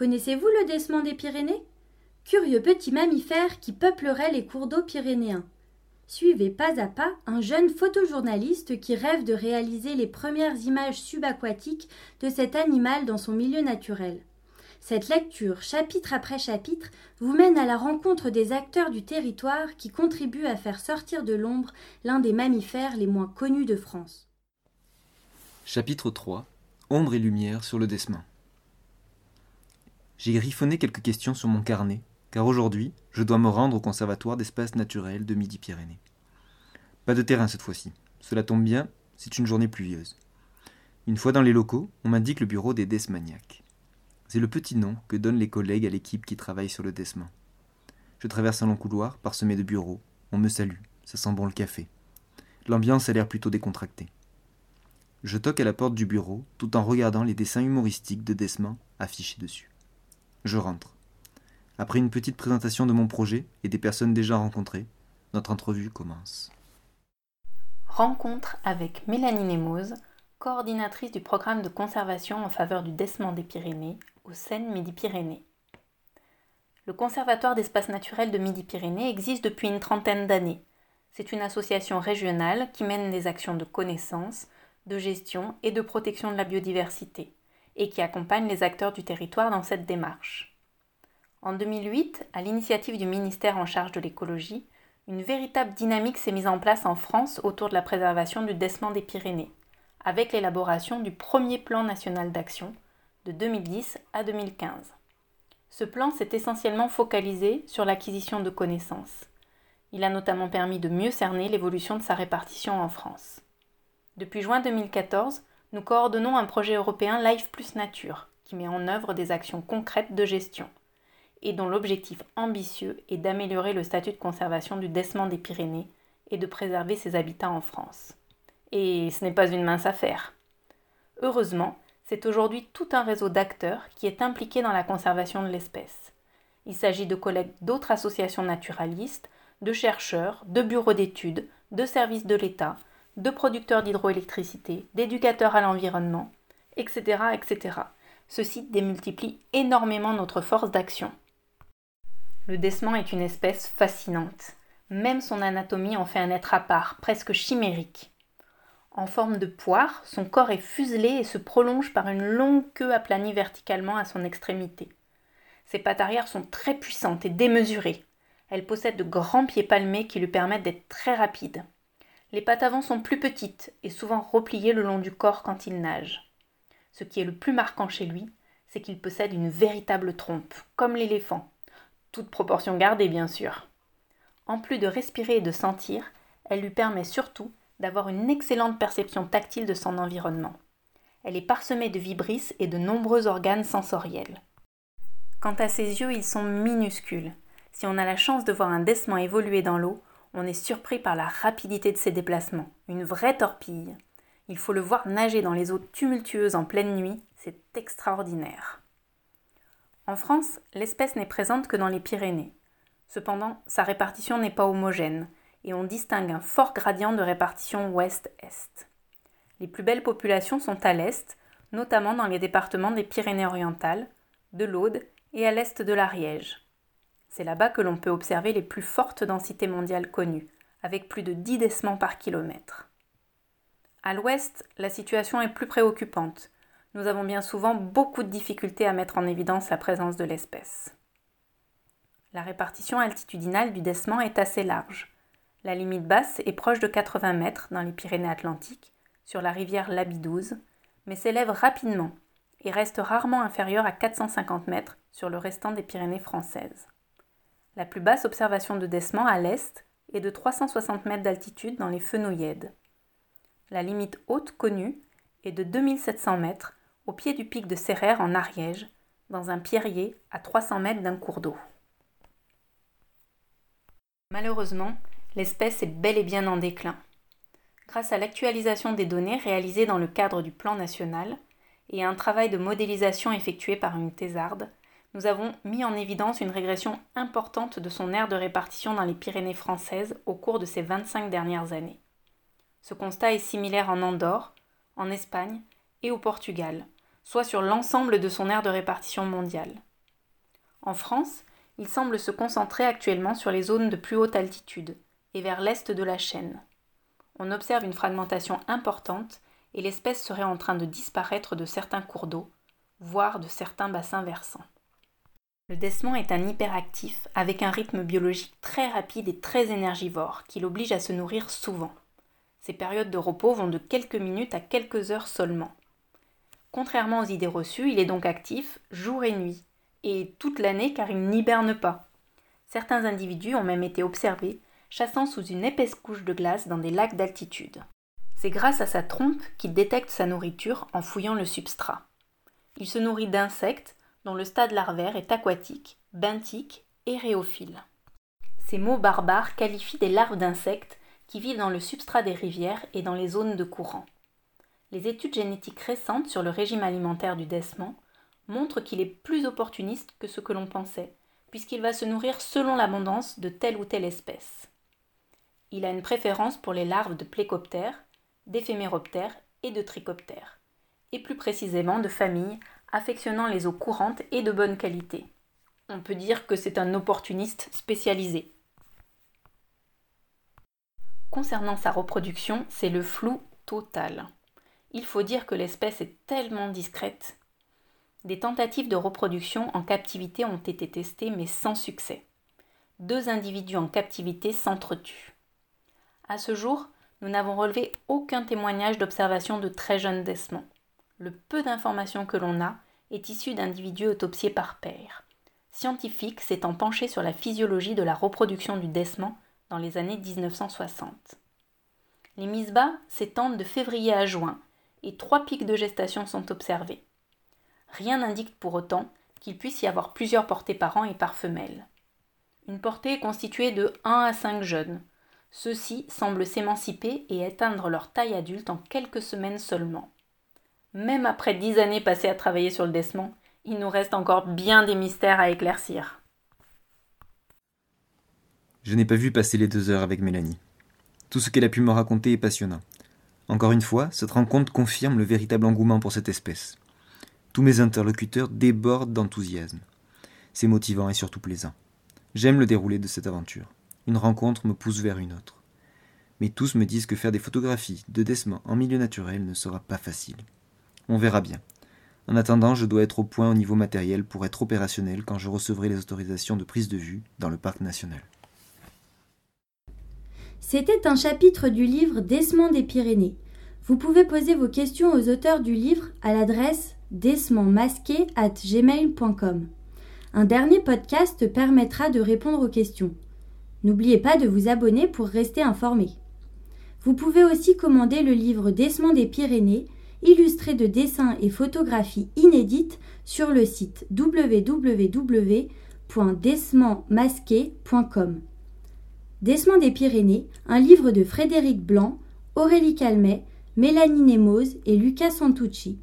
Connaissez-vous le décement des Pyrénées? Curieux petit mammifère qui peuplerait les cours d'eau pyrénéens. Suivez pas à pas un jeune photojournaliste qui rêve de réaliser les premières images subaquatiques de cet animal dans son milieu naturel. Cette lecture, chapitre après chapitre, vous mène à la rencontre des acteurs du territoire qui contribuent à faire sortir de l'ombre l'un des mammifères les moins connus de France. Chapitre 3 Ombre et lumière sur le. J'ai griffonné quelques questions sur mon carnet, car aujourd'hui, je dois me rendre au Conservatoire d'espaces naturels de Midi-Pyrénées. Pas de terrain cette fois-ci. Cela tombe bien, c'est une journée pluvieuse. Une fois dans les locaux, on m'indique le bureau des Desmaniacs. C'est le petit nom que donnent les collègues à l'équipe qui travaille sur le Desmin. Je traverse un long couloir parsemé de bureaux. On me salue. Ça sent bon le café. L'ambiance a l'air plutôt décontractée. Je toque à la porte du bureau tout en regardant les dessins humoristiques de Desmin affichés dessus. Je rentre. Après une petite présentation de mon projet et des personnes déjà rencontrées, notre entrevue commence. Rencontre avec Mélanie Nemoz, coordinatrice du programme de conservation en faveur du Dessement des Pyrénées au Seine-Midi-Pyrénées. Le Conservatoire d'espaces naturels de Midi-Pyrénées existe depuis une trentaine d'années. C'est une association régionale qui mène des actions de connaissance, de gestion et de protection de la biodiversité et qui accompagne les acteurs du territoire dans cette démarche. En 2008, à l'initiative du ministère en charge de l'écologie, une véritable dynamique s'est mise en place en France autour de la préservation du Dessement des Pyrénées, avec l'élaboration du premier plan national d'action de 2010 à 2015. Ce plan s'est essentiellement focalisé sur l'acquisition de connaissances. Il a notamment permis de mieux cerner l'évolution de sa répartition en France. Depuis juin 2014, nous coordonnons un projet européen Life plus Nature, qui met en œuvre des actions concrètes de gestion, et dont l'objectif ambitieux est d'améliorer le statut de conservation du Dessement des Pyrénées et de préserver ses habitats en France. Et ce n'est pas une mince affaire. Heureusement, c'est aujourd'hui tout un réseau d'acteurs qui est impliqué dans la conservation de l'espèce. Il s'agit de collègues d'autres associations naturalistes, de chercheurs, de bureaux d'études, de services de l'État, de producteurs d'hydroélectricité, d'éducateurs à l'environnement, etc., etc. Ceci démultiplie énormément notre force d'action. Le dessement est une espèce fascinante. Même son anatomie en fait un être à part, presque chimérique. En forme de poire, son corps est fuselé et se prolonge par une longue queue aplanie verticalement à son extrémité. Ses pattes arrière sont très puissantes et démesurées. Elle possède de grands pieds palmés qui lui permettent d'être très rapide. Les pattes avant sont plus petites et souvent repliées le long du corps quand il nage. Ce qui est le plus marquant chez lui, c'est qu'il possède une véritable trompe, comme l'éléphant. Toute proportion gardée, bien sûr. En plus de respirer et de sentir, elle lui permet surtout d'avoir une excellente perception tactile de son environnement. Elle est parsemée de vibrisses et de nombreux organes sensoriels. Quant à ses yeux, ils sont minuscules. Si on a la chance de voir un dessement évoluer dans l'eau, on est surpris par la rapidité de ses déplacements, une vraie torpille. Il faut le voir nager dans les eaux tumultueuses en pleine nuit, c'est extraordinaire. En France, l'espèce n'est présente que dans les Pyrénées. Cependant, sa répartition n'est pas homogène et on distingue un fort gradient de répartition ouest-est. Les plus belles populations sont à l'est, notamment dans les départements des Pyrénées-Orientales, de l'Aude et à l'est de l'Ariège. C'est là-bas que l'on peut observer les plus fortes densités mondiales connues, avec plus de 10 décements par kilomètre. À l'ouest, la situation est plus préoccupante. Nous avons bien souvent beaucoup de difficultés à mettre en évidence la présence de l'espèce. La répartition altitudinale du décement est assez large. La limite basse est proche de 80 mètres dans les Pyrénées-Atlantiques, sur la rivière Labidouze, mais s'élève rapidement et reste rarement inférieure à 450 mètres sur le restant des Pyrénées françaises. La plus basse observation de décement à l'est est de 360 mètres d'altitude dans les Fenouillèdes. La limite haute connue est de 2700 mètres au pied du pic de Serrère en Ariège, dans un pierrier à 300 mètres d'un cours d'eau. Malheureusement, l'espèce est bel et bien en déclin. Grâce à l'actualisation des données réalisées dans le cadre du plan national et à un travail de modélisation effectué par une thésarde, nous avons mis en évidence une régression importante de son aire de répartition dans les Pyrénées françaises au cours de ces 25 dernières années. Ce constat est similaire en Andorre, en Espagne et au Portugal, soit sur l'ensemble de son aire de répartition mondiale. En France, il semble se concentrer actuellement sur les zones de plus haute altitude et vers l'est de la chaîne. On observe une fragmentation importante et l'espèce serait en train de disparaître de certains cours d'eau, voire de certains bassins versants. Le desman est un hyperactif avec un rythme biologique très rapide et très énergivore qui l'oblige à se nourrir souvent. Ses périodes de repos vont de quelques minutes à quelques heures seulement. Contrairement aux idées reçues, il est donc actif jour et nuit, et toute l'année car il n'hiberne pas. Certains individus ont même été observés chassant sous une épaisse couche de glace dans des lacs d'altitude. C'est grâce à sa trompe qu'il détecte sa nourriture en fouillant le substrat. Il se nourrit d'insectes dont le stade larvaire est aquatique, benthique et réophile. Ces mots barbares qualifient des larves d'insectes qui vivent dans le substrat des rivières et dans les zones de courant. Les études génétiques récentes sur le régime alimentaire du desman montrent qu'il est plus opportuniste que ce que l'on pensait, puisqu'il va se nourrir selon l'abondance de telle ou telle espèce. Il a une préférence pour les larves de plécoptères, d'éphéméroptères et de trichoptères, et plus précisément de familles affectionnant les eaux courantes et de bonne qualité. On peut dire que c'est un opportuniste spécialisé. Concernant sa reproduction, c'est le flou total. Il faut dire que l'espèce est tellement discrète. Des tentatives de reproduction en captivité ont été testées mais sans succès. Deux individus en captivité s'entretuent. À ce jour, nous n'avons relevé aucun témoignage d'observation de très jeunes desmans. Le peu d'informations que l'on a est issu d'individus autopsiés par pair. Scientifiques s'étant penchés sur la physiologie de la reproduction du desman dans les années 1960. Les mises bas s'étendent de février à juin et trois pics de gestation sont observés. Rien n'indique pour autant qu'il puisse y avoir plusieurs portées par an et par femelle. Une portée est constituée de 1 à 5 jeunes. Ceux-ci semblent s'émanciper et atteindre leur taille adulte en quelques semaines seulement. Même après dix années passées à travailler sur le desman, il nous reste encore bien des mystères à éclaircir. Je n'ai pas vu passer les deux heures avec Mélanie. Tout ce qu'elle a pu me raconter est passionnant. Encore une fois, cette rencontre confirme le véritable engouement pour cette espèce. Tous mes interlocuteurs débordent d'enthousiasme. C'est motivant et surtout plaisant. J'aime le déroulé de cette aventure. Une rencontre me pousse vers une autre. Mais tous me disent que faire des photographies de desman en milieu naturel ne sera pas facile. On verra bien. En attendant, je dois être au point au niveau matériel pour être opérationnel quand je recevrai les autorisations de prise de vue dans le parc national. C'était un chapitre du livre Desmond des Pyrénées. Vous pouvez poser vos questions aux auteurs du livre à l'adresse desmondmasqué@gmail.com. Un dernier podcast permettra de répondre aux questions. N'oubliez pas de vous abonner pour rester informé. Vous pouvez aussi commander le livre Desmond des Pyrénées, illustré de dessins et photographies inédites sur le site www.desmondmasqué.com. Desmond des Pyrénées, un livre de Frédéric Blanc, Aurélie Calmet, Mélanie Nemoz et Lucas Santucci.